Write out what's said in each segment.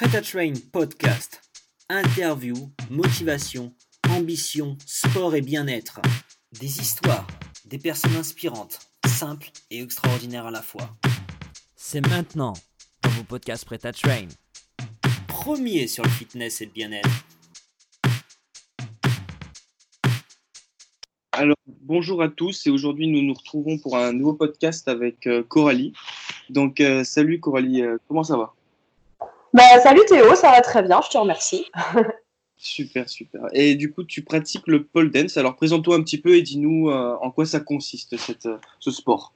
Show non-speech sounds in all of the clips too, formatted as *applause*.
Prêt à Train podcast. Interview, motivation, ambition, sport et bien-être. Des histoires, des personnes inspirantes, simples et extraordinaires à la fois. C'est maintenant dans vos podcasts Prêt à Train. Premier sur le fitness et le bien-être. Alors, bonjour à tous et aujourd'hui nous nous retrouvons pour un nouveau podcast avec euh, Coralie. Donc, euh, salut Coralie, euh, comment ça va? Bah, salut Théo, ça va très bien, je te remercie. *laughs* Super, super. Et du coup, tu pratiques le pole dance. Alors, présente-toi un petit peu et dis-nous euh, en quoi ça consiste cette, euh, ce sport.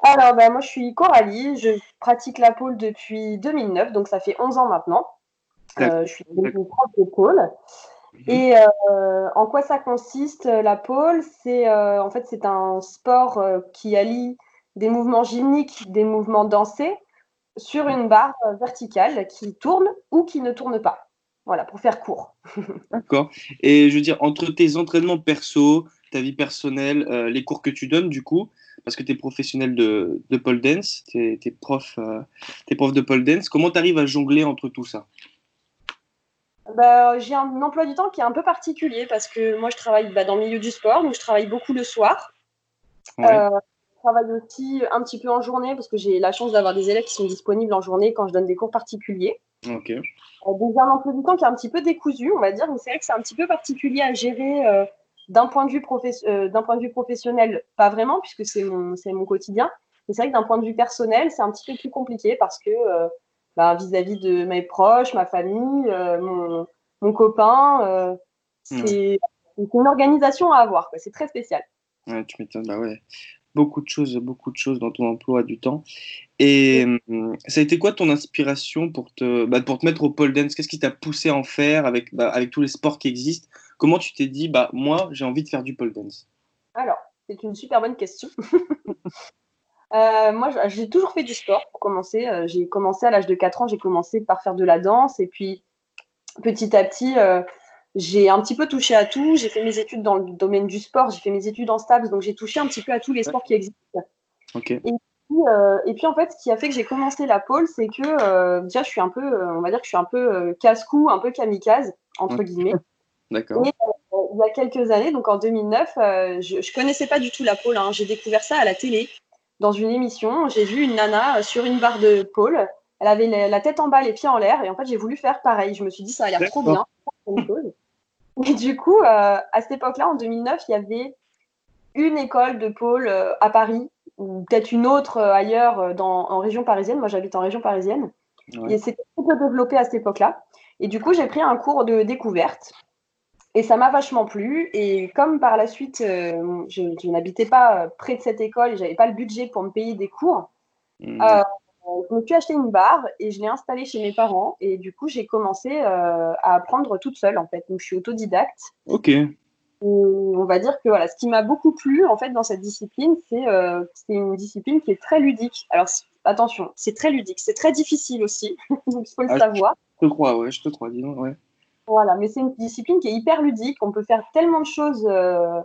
Alors, bah, moi je suis Coralie, je pratique la pole depuis 2009, donc ça fait 11 ans maintenant. Euh, je suis une prof de pole. Et euh, en quoi ça consiste la pole? C'est euh, en fait c'est un sport qui allie des mouvements gymniques, des mouvements dansés sur une barre verticale qui tourne ou qui ne tourne pas. Voilà, pour faire court. D'accord. Et je veux dire, entre tes entraînements perso, ta vie personnelle, euh, les cours que tu donnes, du coup, parce que tu es professionnel de, de pole dance, tu es, prof, euh, t'es prof de pole dance, comment tu arrives à jongler entre tout ça? Bah, j'ai un emploi du temps qui est un peu particulier parce que moi je travaille bah, dans le milieu du sport, donc je travaille beaucoup le soir. Ouais. Euh, travaille aussi un petit peu en journée parce que j'ai la chance d'avoir des élèves qui sont disponibles en journée quand je donne des cours particuliers. Ok. Euh, donc j'ai un emploi du temps qui est un petit peu décousu, on va dire, mais c'est vrai que c'est un petit peu particulier à gérer euh, d'un point, de vue professe- euh, d'un point de vue professionnel, pas vraiment, puisque c'est mon, mon quotidien. Mais c'est vrai que d'un point de vue personnel, c'est un petit peu plus compliqué parce que euh, bah, vis-à-vis de mes proches, ma famille, mon, mon copain, c'est une organisation à avoir. C'est très spécial. Ouais, tu m'étonnes, bah ouais. Beaucoup de choses, beaucoup de choses dans ton emploi du temps. Et hum, ça a été quoi ton inspiration pour te, bah, pour te mettre au pole dance? Qu'est-ce qui t'a poussé à en faire avec, bah, avec tous les sports qui existent? Comment tu t'es dit, bah, moi, j'ai envie de faire du pole dance? Alors, c'est une super bonne question. *laughs* Euh, moi, j'ai toujours fait du sport pour commencer. Euh, j'ai commencé à l'âge de 4 ans, j'ai commencé par faire de la danse. Et puis, petit à petit, euh, j'ai un petit peu touché à tout. J'ai fait mes études dans le domaine du sport, j'ai fait mes études en STAPS, donc j'ai touché un petit peu à tous les sports qui existent. Ok. Puis, euh, et puis, en fait, ce qui a fait que j'ai commencé la pole, c'est que euh, déjà, je suis un peu, euh, on va dire que je suis un peu euh, casse-cou, un peu kamikaze, entre Ok. guillemets. *laughs* D'accord. Et il y a quelques années, donc en 2009, euh, je ne connaissais pas du tout la pole. hein. J'ai découvert ça à la télé, dans une émission. J'ai vu une nana sur une barre de pole. Elle avait la, la tête en bas, les pieds en l'air. Et en fait, j'ai voulu faire pareil. Je me suis dit, ça a l'air trop bien. Et du coup, euh, à cette époque-là, en 2009, il y avait une école de pole euh, à Paris, ou peut-être une autre euh, ailleurs dans, en région parisienne. Moi, j'habite en région parisienne. Ouais. Et c'était très peu développé à cette époque-là. Et du coup, j'ai pris un cours de découverte. Et ça m'a vachement plu. Et comme par la suite, je, je n'habitais pas près de cette école et j'avais pas le budget pour me payer des cours, euh, je me suis acheté une barre et je l'ai installée chez mes parents. Et du coup, j'ai commencé euh, à apprendre toute seule, en fait. Donc, je suis autodidacte. Ok. Et on va dire que voilà, ce qui m'a beaucoup plu en fait dans cette discipline, c'est euh, une discipline qui est très ludique. Alors attention, c'est très ludique, c'est très difficile aussi, *laughs* donc il faut le Ah, savoir. Je te crois, ouais, je te crois, dis donc, ouais. Voilà, mais c'est une discipline qui est hyper ludique. On peut faire tellement de choses euh,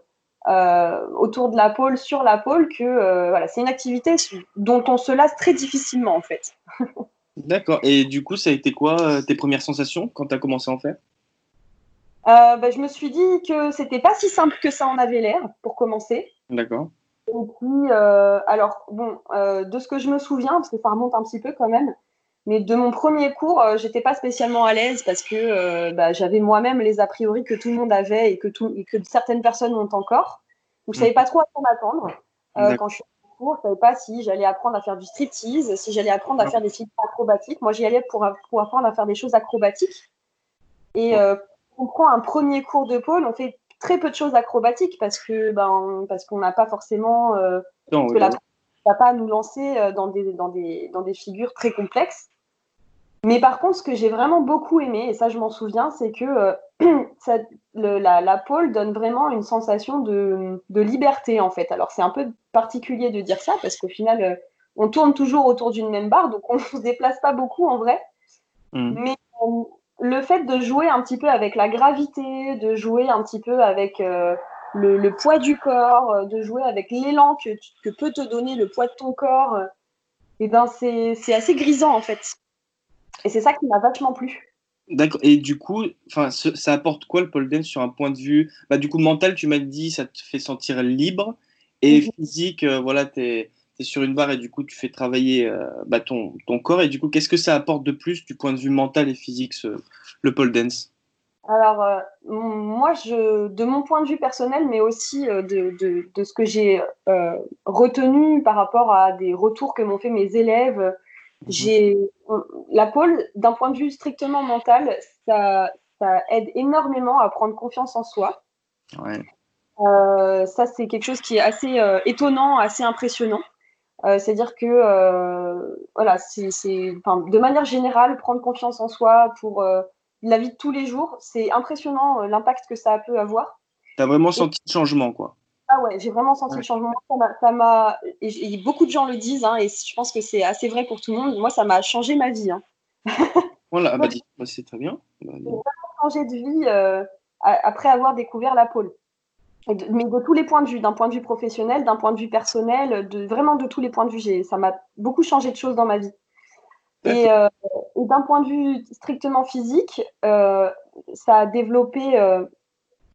euh, autour de la pole, sur la pole, que euh, voilà, c'est une activité dont on se lasse très difficilement en fait. *laughs* D'accord. Et du coup, ça a été quoi euh, tes premières sensations quand tu as commencé à en faire? Bah, je me suis dit que c'était pas si simple que ça en avait l'air pour commencer. D'accord. Et puis, alors, bon, de ce que je me souviens, parce que ça remonte un petit peu quand même, mais de mon premier cours, euh, j'étais pas spécialement à l'aise parce que euh, bah, j'avais moi-même les a priori que tout le monde avait et que, tout, et que certaines personnes ont encore. Donc, je savais pas trop à quoi m'attendre. Euh, quand je suis en cours, je savais pas si j'allais apprendre à faire du striptease, si j'allais apprendre à faire des figures acrobatiques. Moi, j'y allais pour, pour apprendre à faire des choses acrobatiques. Et euh, on prend un premier cours de pôle, on fait très peu de choses acrobatiques parce que ben parce qu'on n'a pas forcément euh, Non, parce que la va pas nous lancer dans des, dans, des, dans des figures très complexes. Mais par contre, ce que j'ai vraiment beaucoup aimé, et ça je m'en souviens, c'est que euh, *clears throat* ça, le- la, la pole donne vraiment une sensation de, de liberté en fait. Alors c'est un peu particulier de dire ça parce qu'au final, euh, on tourne toujours autour d'une même barre, donc on ne *laughs* se déplace pas beaucoup en vrai. Hum. Mais euh, le fait de jouer un petit peu avec la gravité, de jouer un petit peu avec le, le poids du corps, de jouer avec l'élan que, peut te donner le poids de ton corps, et ben c'est c'est assez grisant en fait. Et c'est ça qui m'a vachement plu. D'accord. Et du coup, enfin, ça apporte quoi le pole dance sur un point de vue bah, Du coup, mental, tu m'as dit, ça te fait sentir libre. Et mhm. physique, euh, voilà, tu es, sur une barre et du coup, tu fais travailler euh, bah, ton, ton, corps. Et du coup, qu'est-ce que ça apporte de plus du point de vue mental et physique, le pole dance? Alors, euh, moi, je, de mon point de vue personnel, mais aussi de, de, de, ce que j'ai retenu par rapport à des retours que m'ont fait mes élèves. J'ai la pole, d'un point de vue strictement mental, ça, ça, aide énormément à prendre confiance en soi. Ouais. Euh, ça, c'est quelque chose qui est assez euh, étonnant, assez impressionnant. Euh, C'est-à-dire que, voilà, c'est, de manière générale, prendre confiance en soi pour la vie de tous les jours, c'est impressionnant l'impact que ça peut avoir. Tu as vraiment senti le changement, quoi. Ah ouais, j'ai vraiment senti le changement. Ça m'a, et, beaucoup de gens le disent, hein, et je pense que c'est assez vrai pour tout le monde. Moi, ça m'a changé ma vie. Hein. *laughs* voilà, bah, bah, c'est très bien. Bah, j'ai vraiment changé de vie euh, après avoir découvert la pôle. mais de tous les points de vue, d'un point de vue professionnel, d'un point de vue personnel, de vraiment de tous les points de vue, ça m'a beaucoup changé de choses dans ma vie. Et, euh, d'un point de vue strictement physique, euh, ça a développé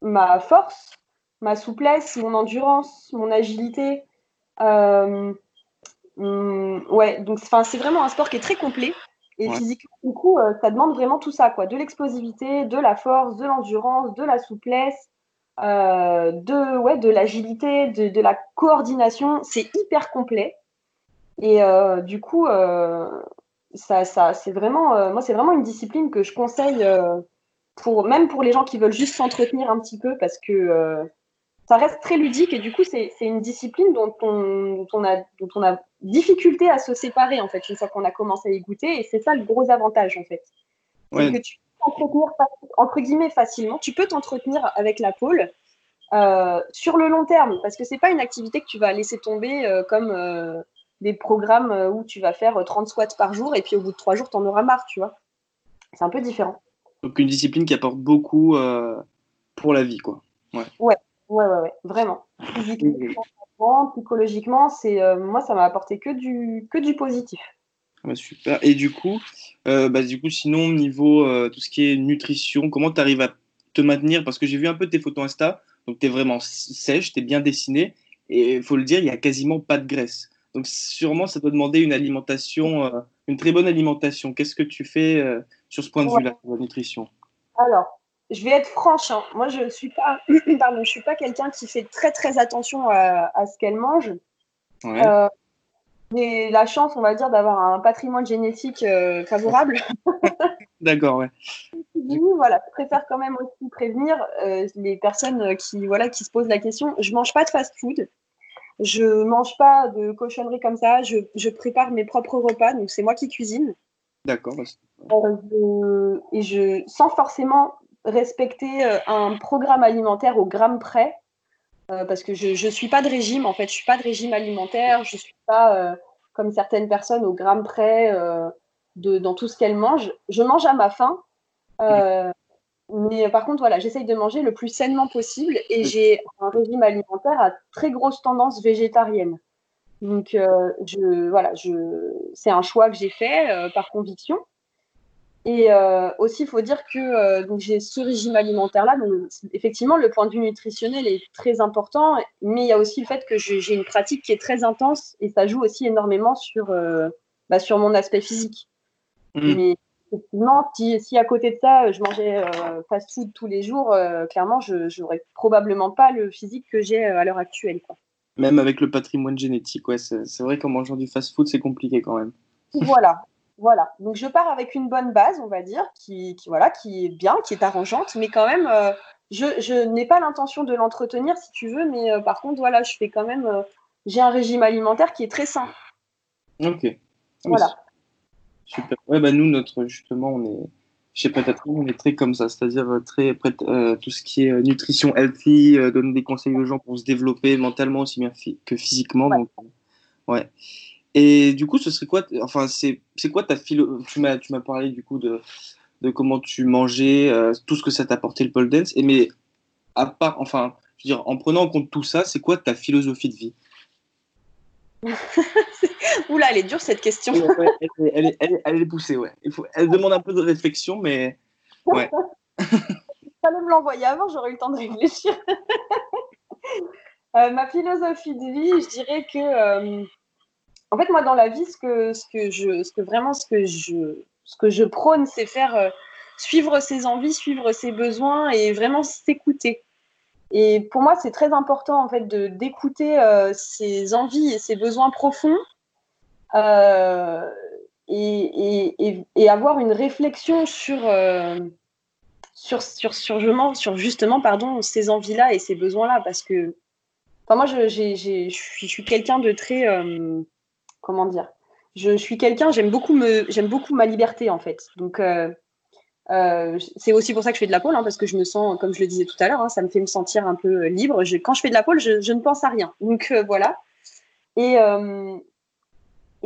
ma force, ma souplesse, mon endurance, mon agilité. Euh, hum, ouais, donc c'est vraiment un sport qui est très complet. Et physiquement, du coup, euh, ça demande vraiment tout ça, quoi. De l'explosivité, de la force, de l'endurance, de la souplesse, euh, de, ouais, de l'agilité, de, de, la coordination. C'est hyper complet. Et du coup, ça, ça c'est vraiment, moi, c'est vraiment une discipline que je conseille pour, même pour les gens qui veulent juste s'entretenir un petit peu parce que ça reste très ludique et du coup, c'est une discipline dont on, on a, dont on a difficulté à se séparer en fait, une fois qu'on a commencé à y goûter. Et c'est ça le gros avantage en fait. C'est que tu peux t'entretenir entre guillemets facilement. Tu peux t'entretenir avec la pôle euh, sur le long terme parce que c'est pas une activité que tu vas laisser tomber euh, comme euh, des programmes où tu vas faire 30 squats par jour et puis au bout de trois jours, tu en auras marre, tu vois. C'est un peu différent. Donc une discipline qui apporte beaucoup pour la vie, quoi. Ouais. ouais. Ouais, ouais, ouais, vraiment. Physiquement, psychologiquement, c'est euh, moi, ça m'a apporté que du, que du positif. Ah, super. Et du coup, euh, bah, du coup, sinon, niveau euh, tout ce qui est nutrition, comment tu arrives à te maintenir? Parce que j'ai vu un peu tes photos Insta, donc tu es vraiment sèche, tu es bien dessiné, et il faut le dire, il n'y a quasiment pas de graisse. Donc sûrement, ça doit demander une alimentation, une très bonne alimentation. Qu'est-ce que tu fais sur ce point de vue-là, la nutrition? Alors, je vais être franche, hein. moi je ne suis pas, *clears throat* pardon, je suis pas quelqu'un qui fait très très attention à, ce qu'elle mange. Euh, j'ai la chance, on va dire, d'avoir un patrimoine génétique euh, favorable. *laughs* D'accord, ouais. *laughs* voilà, je préfère quand même aussi prévenir euh, les personnes qui, voilà, qui se posent la question. Je mange pas de fast-food. Je mange pas de cochonneries comme ça. Je, je prépare mes propres repas, donc c'est moi qui cuisine. D'accord. et je, sans forcément respecter euh, un programme alimentaire au gramme près, euh, parce que je ne suis pas de régime, en fait, je suis pas de régime alimentaire, je suis pas euh, comme certaines personnes au gramme près de, dans tout ce qu'elles mangent. Je mange à ma faim, mais par contre, voilà, j'essaye de manger le plus sainement possible et j'ai un régime alimentaire à très grosse tendance végétarienne. Donc, je, voilà, je, c'est un choix que j'ai fait par conviction. Et euh, aussi, il faut dire que euh, donc j'ai ce régime alimentaire-là. Donc, effectivement, le point de vue nutritionnel est très important, mais il y a aussi le fait que j'ai une pratique qui est très intense et ça joue aussi énormément sur, euh, bah, sur mon aspect physique. Mm. Mais effectivement, si, si, à côté de ça, je mangeais fast-food tous les jours, clairement, je n'aurais probablement pas le physique que j'ai à l'heure actuelle. Quoi. Même avec le patrimoine génétique, ouais, c'est vrai qu'en mangeant du fast-food, c'est compliqué quand même. Voilà, voilà, donc je pars avec une bonne base, on va dire, qui, voilà, qui est bien, qui est arrangeante, mais quand même, euh, je, n'ai pas l'intention de l'entretenir, si tu veux, mais euh, par contre, voilà, je fais quand même, euh, j'ai un régime alimentaire qui est très sain. Ok. Voilà. Super. Ouais, bah nous, notre, justement, on est, je sais peut-être, on est très comme ça, c'est-à-dire très prêt, tout ce qui est nutrition healthy, donner des conseils aux gens pour se développer mentalement aussi bien que physiquement. Donc, ouais. Et du coup, ce serait quoi Enfin, c'est quoi ta philo Tu m'as tu m'as parlé du coup de, de comment tu mangeais, euh, tout ce que ça t'apportait le pole dance. Et mais à part, enfin, je veux dire, en prenant en compte tout ça, c'est quoi ta philosophie de vie? *laughs* Oula, elle est dure cette question. elle, est, elle, est, poussée, ouais. Il faut, elle demande un peu de réflexion, mais ouais. *laughs* Fallait me l'envoyer avant, j'aurais eu le temps de réfléchir. *laughs* Euh, ma philosophie de vie, je dirais que, euh, en fait, moi, dans la vie, ce que, ce que je, ce que vraiment, ce que je, ce que je prône, c'est faire euh, suivre ses envies, suivre ses besoins et vraiment s'écouter. Et pour moi, c'est très important en fait d'écouter ses envies et ses besoins profonds et, et, et, avoir une réflexion sur sur, sur, sur, justement pardon, ces envies-là et ces besoins-là. Parce que enfin, moi, je, suis, je suis quelqu'un de très. Euh, comment dire je, suis quelqu'un, j'aime beaucoup, me, j'aime beaucoup ma liberté, en fait. Donc, euh, euh, c'est aussi pour ça que je fais de la pole, hein, parce que je me sens, comme je le disais tout à l'heure, hein, ça me fait me sentir un peu libre. quand je fais de la pole, je, ne pense à rien. Donc, voilà. Et.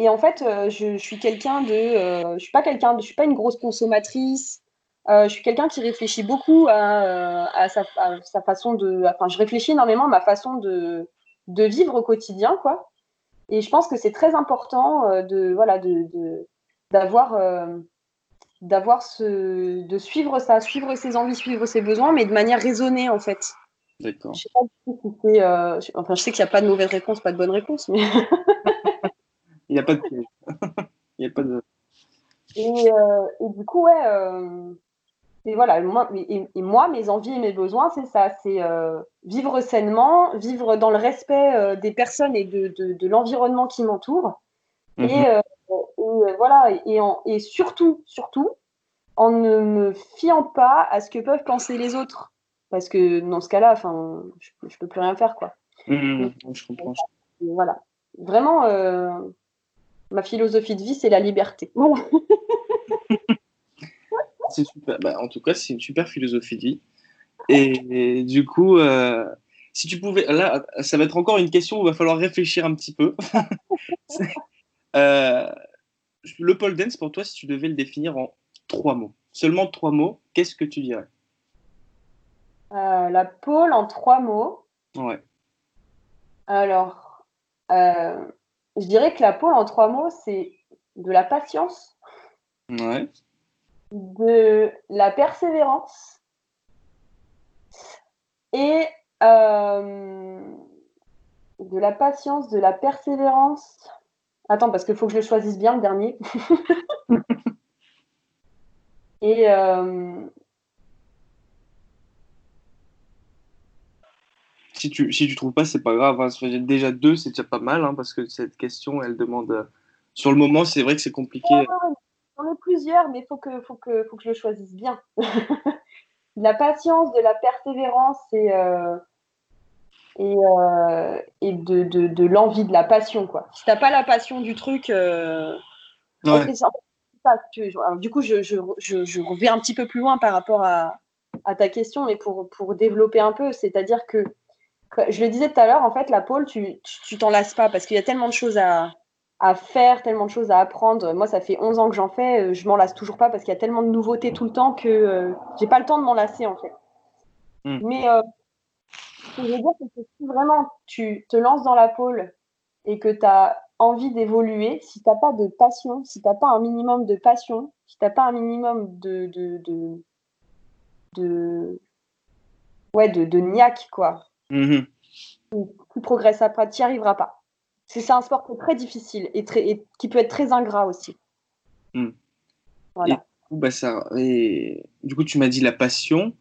Et en fait, je, suis quelqu'un de, je suis pas quelqu'un, je suis pas une grosse consommatrice. Euh, je suis quelqu'un qui réfléchit beaucoup à, sa, façon de. Enfin, je réfléchis énormément à ma façon de, de vivre au quotidien, quoi. Et je pense que c'est très important euh, de voilà de d'avoir euh, d'avoir ce de suivre ça, suivre ses envies, suivre ses besoins, mais de manière raisonnée en fait. D'accord. Je sais pas si c'est enfin je sais qu'il n'y a pas de mauvaise réponse, pas de bonne réponse, mais *laughs* il n'y a pas de *laughs* il n'y a pas de et, et, du coup ouais et voilà, moi, et, moi, mes envies et mes besoins, c'est ça, c'est euh, vivre sainement, vivre dans le respect euh, des personnes et de, de, l'environnement qui m'entoure. Et, mhm. euh, voilà, et, et, surtout, surtout, en ne me fiant pas à ce que peuvent penser les autres. Parce que dans ce cas-là, enfin, je, ne peux plus rien faire, quoi. Mhm, je comprends. Voilà. Vraiment, ma philosophie de vie, c'est la liberté. Voilà. *laughs* c'est super. Bah, en tout cas, c'est une super philosophie de vie. Et, du coup, euh, si tu pouvais. Là, ça va être encore une question où il va falloir réfléchir un petit peu. *laughs* euh, le pole dance, pour toi, si tu devais le définir en trois mots, seulement trois mots, qu'est-ce que tu dirais? Euh, La pole en trois mots. Ouais. Alors, je dirais que la pole en trois mots, c'est de la patience. Ouais de la persévérance et euh, de la patience, de la persévérance. Attends, parce qu'il faut que je le choisisse bien, le dernier. *laughs* et euh, si tu si tu trouves pas, c'est pas grave. Hein. Déjà deux, c'est déjà pas mal, hein, parce que cette question, elle demande. Sur le moment, c'est vrai que c'est compliqué. J'en ai plusieurs, mais il faut que, faut, que, faut que je le choisisse bien. *laughs* la patience, de la persévérance et, euh, et, euh, et de, de, de l'envie, de la passion. Quoi. Si tu n'as pas la passion du truc, euh, du coup, je, je, je, je, reviens un petit peu plus loin par rapport à, à ta question, mais pour, pour développer un peu, c'est-à-dire que, je le disais tout à l'heure, en fait, la pôle, tu t'en lasses pas parce qu'il y a tellement de choses à, à faire, tellement de choses à apprendre. Moi, ça fait 11 ans que j'en fais, euh, je m'en lasse toujours pas parce qu'il y a tellement de nouveautés tout le temps que euh, j'ai pas le temps de m'en lasser en fait. Hmm. Mais euh, ce que je veux dire, c'est que si vraiment tu te lances dans la pôle et que tu as envie d'évoluer, si tu n'as pas de passion, si tu n'as pas un minimum de passion, si tu n'as pas un minimum de, de, de, de, ouais, de, de niaque, quoi, tu progresseras pas, tu n'y arriveras pas. C'est un sport très difficile et, très, qui peut être très ingrat aussi. Hmm. Voilà. Et du, coup, bah, ça, et du coup, tu m'as dit la passion.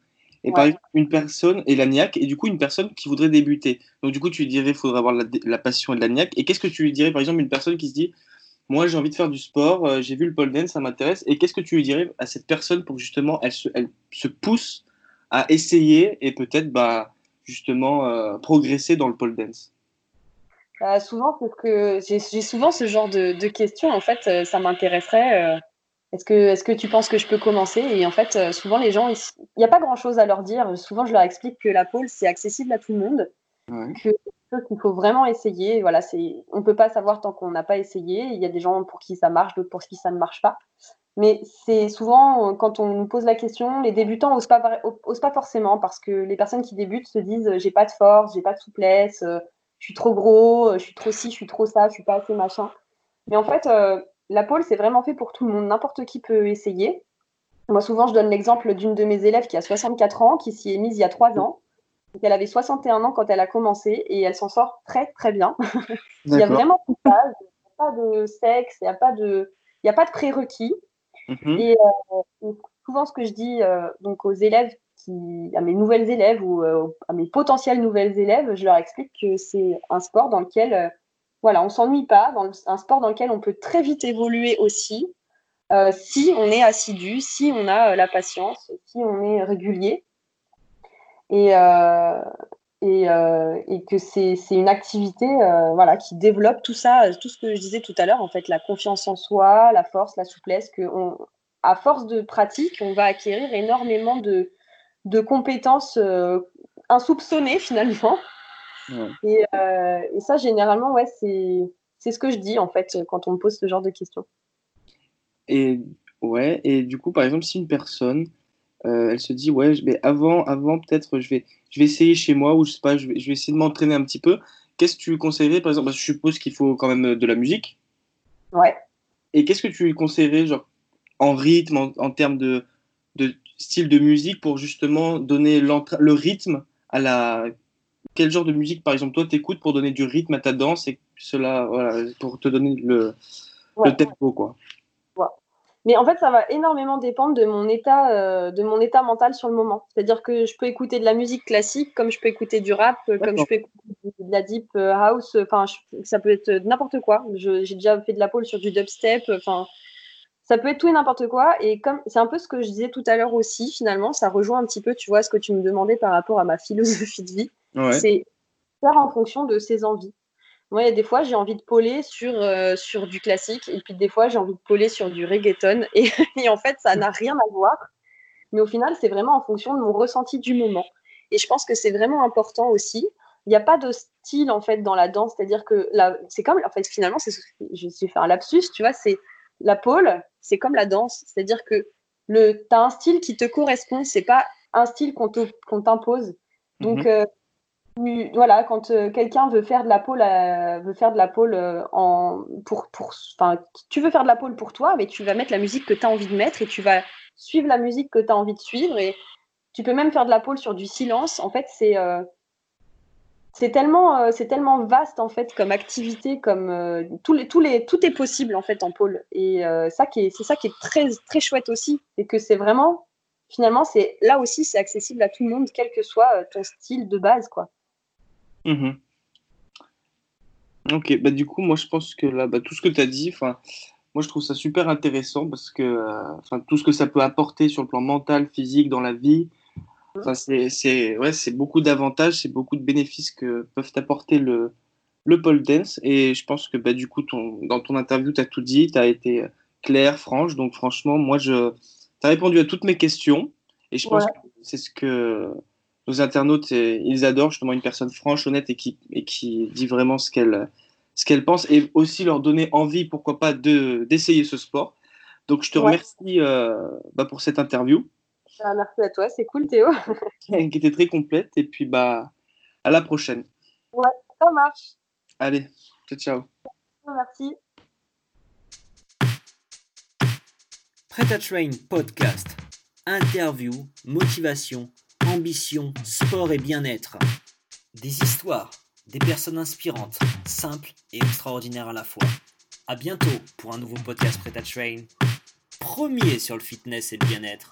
Et par exemple, une personne, et et du coup, une personne qui voudrait débuter. Donc, du coup, tu lui dirais, il faudrait avoir la, passion et la niaque. Et qu'est-ce que tu lui dirais, par exemple, une personne qui se dit, moi, j'ai envie de faire du sport, euh, j'ai vu le pole dance, ça m'intéresse. Et qu'est-ce que tu lui dirais à cette personne pour justement, elle se, elle se pousse à essayer et peut-être, bah, justement, euh, progresser dans le pole dance? Bah, souvent, parce que j'ai souvent ce genre de, questions. En fait, euh, ça m'intéresserait. Euh, est-ce que, est que tu penses que je peux commencer? Et en fait, euh, souvent, les gens, il n'y a pas grand-chose à leur dire. Souvent, je leur explique que la pole, c'est accessible à tout le monde. Que qu'il faut vraiment essayer. Voilà, on ne peut pas savoir tant qu'on n'a pas essayé. Il y a des gens pour qui ça marche, d'autres pour qui ça ne marche pas. Mais c'est souvent, quand on nous pose la question, les débutants n'osent pas, osent pas forcément parce que les personnes qui débutent se disent j'ai pas de force, j'ai pas de souplesse, je suis trop gros, euh, je suis trop ci, je suis trop ça, je suis pas assez machin. Mais en fait, la pole, c'est vraiment fait pour tout le monde. N'importe qui peut essayer. Moi, souvent, je donne l'exemple d'une de mes élèves qui a 64 ans, qui s'y est mise il y a 3 ans. elle avait 61 ans quand elle a commencé et elle s'en sort très, très bien. *laughs* il y a vraiment pas de sexe, il n'y a pas de, il a pas de prérequis. Mhm. Et euh, souvent, ce que je dis euh, donc aux élèves, à mes nouvelles élèves ou euh, à mes potentiels nouvelles élèves, je leur explique que c'est un sport dans lequel voilà, on s'ennuie pas, un sport dans lequel on peut très vite évoluer aussi, euh, si on est assidu, si on a euh, la patience, si on est régulier. Et, euh, et, que c'est une activité voilà, qui développe tout ça, tout ce que je disais tout à l'heure, en fait, la confiance en soi, la force, la souplesse, que à force de pratique, on va acquérir énormément de, de compétences insoupçonnées finalement. Et, et, ça, généralement, ouais, c'est ce que je dis en fait quand on me pose ce genre de questions. Et ouais, et du coup, par exemple, si une personne, euh, elle se dit, ouais, mais avant, avant peut-être, je vais, je vais essayer chez moi, ou je sais pas, je vais, je vais essayer de m'entraîner un petit peu. Qu'est-ce que tu conseillerais, par exemple Parce que je suppose qu'il faut quand même de la musique. Ouais. Et qu'est-ce que tu conseillerais, genre, en rythme, en, termes de style de musique, pour justement donner le rythme à la. Quel genre de musique, par exemple, toi, t'écoutes pour donner du rythme à ta danse et cela, voilà, pour te donner le, le tempo, quoi. Mais en fait, ça va énormément dépendre de mon état, euh, de mon état mental sur le moment. C'est-à-dire que je peux écouter de la musique classique, comme je peux écouter du rap, comme je peux écouter de la deep euh, house. Enfin, ça peut être n'importe quoi. J'ai déjà fait de la pole sur du dubstep. Enfin, ça peut être tout et n'importe quoi. Et comme c'est un peu ce que je disais tout à l'heure aussi, finalement, ça rejoint un petit peu, tu vois, ce que tu me demandais par rapport à ma *laughs* philosophie de vie. C'est faire en fonction de ses envies. Moi, il y a des fois, j'ai envie de poler sur, euh, sur du classique, et puis des fois, j'ai envie de poler sur du reggaeton. *laughs* Et, et en fait, ça n'a rien à voir. Mais au final, c'est vraiment en fonction de mon ressenti du moment. Et je pense que c'est vraiment important aussi. Il n'y a pas de style, en fait, dans la danse. C'est-à-dire que c'est comme, en fait, finalement, je vais faire un lapsus, tu vois, c'est la pole, c'est comme la danse. C'est-à-dire que tu as un style qui te correspond, c'est pas un style qu'on, t'impose. Donc, mhm. euh, voilà, quand euh, quelqu'un veut faire de la pole, euh, veut faire de la pole en pour pour enfin tu veux faire de la pole pour toi, mais tu vas mettre la musique que tu as envie de mettre et tu vas suivre la musique que tu as envie de suivre et tu peux même faire de la pole sur du silence. En fait, c'est c'est tellement c'est tellement vaste en fait comme activité comme tous les les tout est possible en fait en pole et est c'est ça qui est très très chouette aussi et que c'est vraiment finalement c'est là aussi c'est accessible à tout le monde quel que soit ton style de base quoi. Mhm. Ok, bah du coup, moi je pense que là, bah, tout ce que tu as dit, moi je trouve ça super intéressant parce que euh, tout ce que ça peut apporter sur le plan mental, physique, dans la vie, c'est ouais, beaucoup d'avantages, c'est beaucoup de bénéfices que peuvent apporter le, le pole dance. Et je pense que bah, du coup, ton, dans ton interview, tu as tout dit, tu as été clair, franche. Donc franchement, moi, je, tu as répondu à toutes mes questions. Et je pense que c'est ce que nos internautes, ils adorent justement une personne franche, honnête et qui, et qui dit vraiment ce qu'elle ce qu'elle pense et aussi leur donner envie, pourquoi pas, d'essayer ce sport. Donc je te remercie euh, bah, pour cette interview. Merci à toi, c'est cool Théo. *laughs* qui était très complète et puis bah à la prochaine. Ouais, ça marche. Allez, ciao ciao. Merci. Prêt à Train podcast. Interview, motivation ambition, sport et bien-être. Des histoires, des personnes inspirantes, simples et extraordinaires à la fois. A bientôt pour un nouveau podcast Prêt à Train. Premier sur le fitness et le bien-être.